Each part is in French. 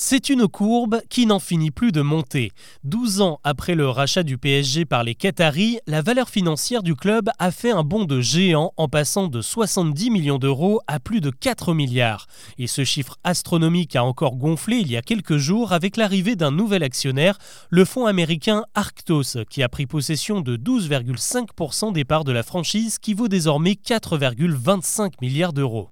C'est une courbe qui n'en finit plus de monter. 12 ans après le rachat du PSG par les Qataris, la valeur financière du club a fait un bond de géant en passant de 70 millions d'euros à plus de 4 milliards. Et ce chiffre astronomique a encore gonflé il y a quelques jours avec l'arrivée d'un nouvel actionnaire, le fonds américain Arctos, qui a pris possession de 12,5% des parts de la franchise qui vaut désormais 4,25 milliards d'euros.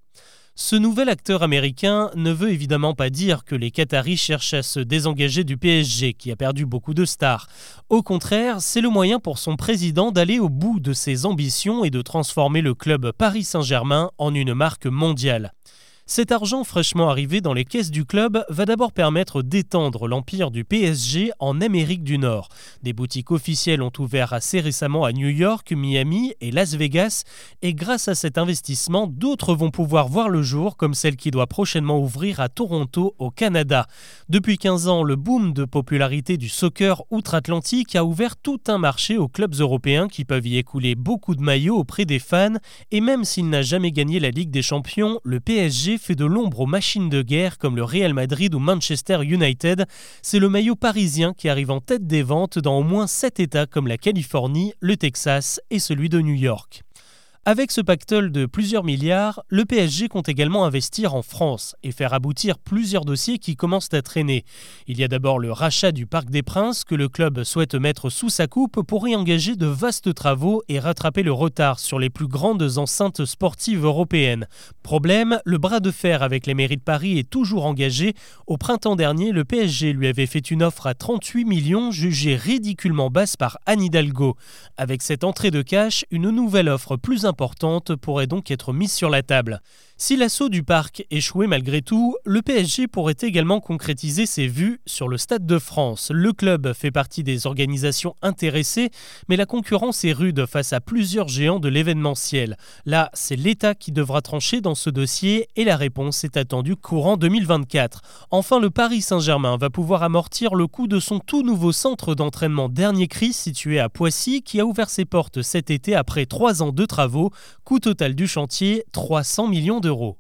Ce nouvel acteur américain ne veut évidemment pas dire que les Qataris cherchent à se désengager du PSG, qui a perdu beaucoup de stars. Au contraire, c'est le moyen pour son président d'aller au bout de ses ambitions et de transformer le club Paris Saint-Germain en une marque mondiale. Cet argent fraîchement arrivé dans les caisses du club va d'abord permettre d'étendre l'empire du PSG en Amérique du Nord. Des boutiques officielles ont ouvert assez récemment à New York, Miami et Las Vegas, et grâce à cet investissement, d'autres vont pouvoir voir le jour, comme celle qui doit prochainement ouvrir à Toronto, au Canada. Depuis 15 ans, le boom de popularité du soccer outre-Atlantique a ouvert tout un marché aux clubs européens qui peuvent y écouler beaucoup de maillots auprès des fans, et même s'il n'a jamais gagné la Ligue des Champions, le PSG fait de l'ombre aux machines de guerre comme le Real Madrid ou Manchester United. C'est le maillot parisien qui arrive en tête des ventes dans au moins 7 États comme la Californie, le Texas et celui de New York. Avec ce pactole de plusieurs milliards, le PSG compte également investir en France et faire aboutir plusieurs dossiers qui commencent à traîner. Il y a d'abord le rachat du Parc des Princes que le club souhaite mettre sous sa coupe pour y engager de vastes travaux et rattraper le retard sur les plus grandes enceintes sportives européennes. Problème, le bras de fer avec les mairies de Paris est toujours engagé. Au printemps dernier, le PSG lui avait fait une offre à 38 millions jugée ridiculement basse par Anne Hidalgo. Avec cette entrée de cash, une nouvelle offre plus importante pourrait donc être mise sur la table. Si l'assaut du parc échouait malgré tout, le PSG pourrait également concrétiser ses vues sur le Stade de France. Le club fait partie des organisations intéressées, mais la concurrence est rude face à plusieurs géants de l'événementiel. Là, c'est l'État qui devra trancher dans ce dossier et la réponse est attendue courant 2024. Enfin, le Paris Saint-Germain va pouvoir amortir le coût de son tout nouveau centre d'entraînement dernier cri situé à Poissy qui a ouvert ses portes cet été après trois ans de travaux. Coût total du chantier 300 millions d'euros.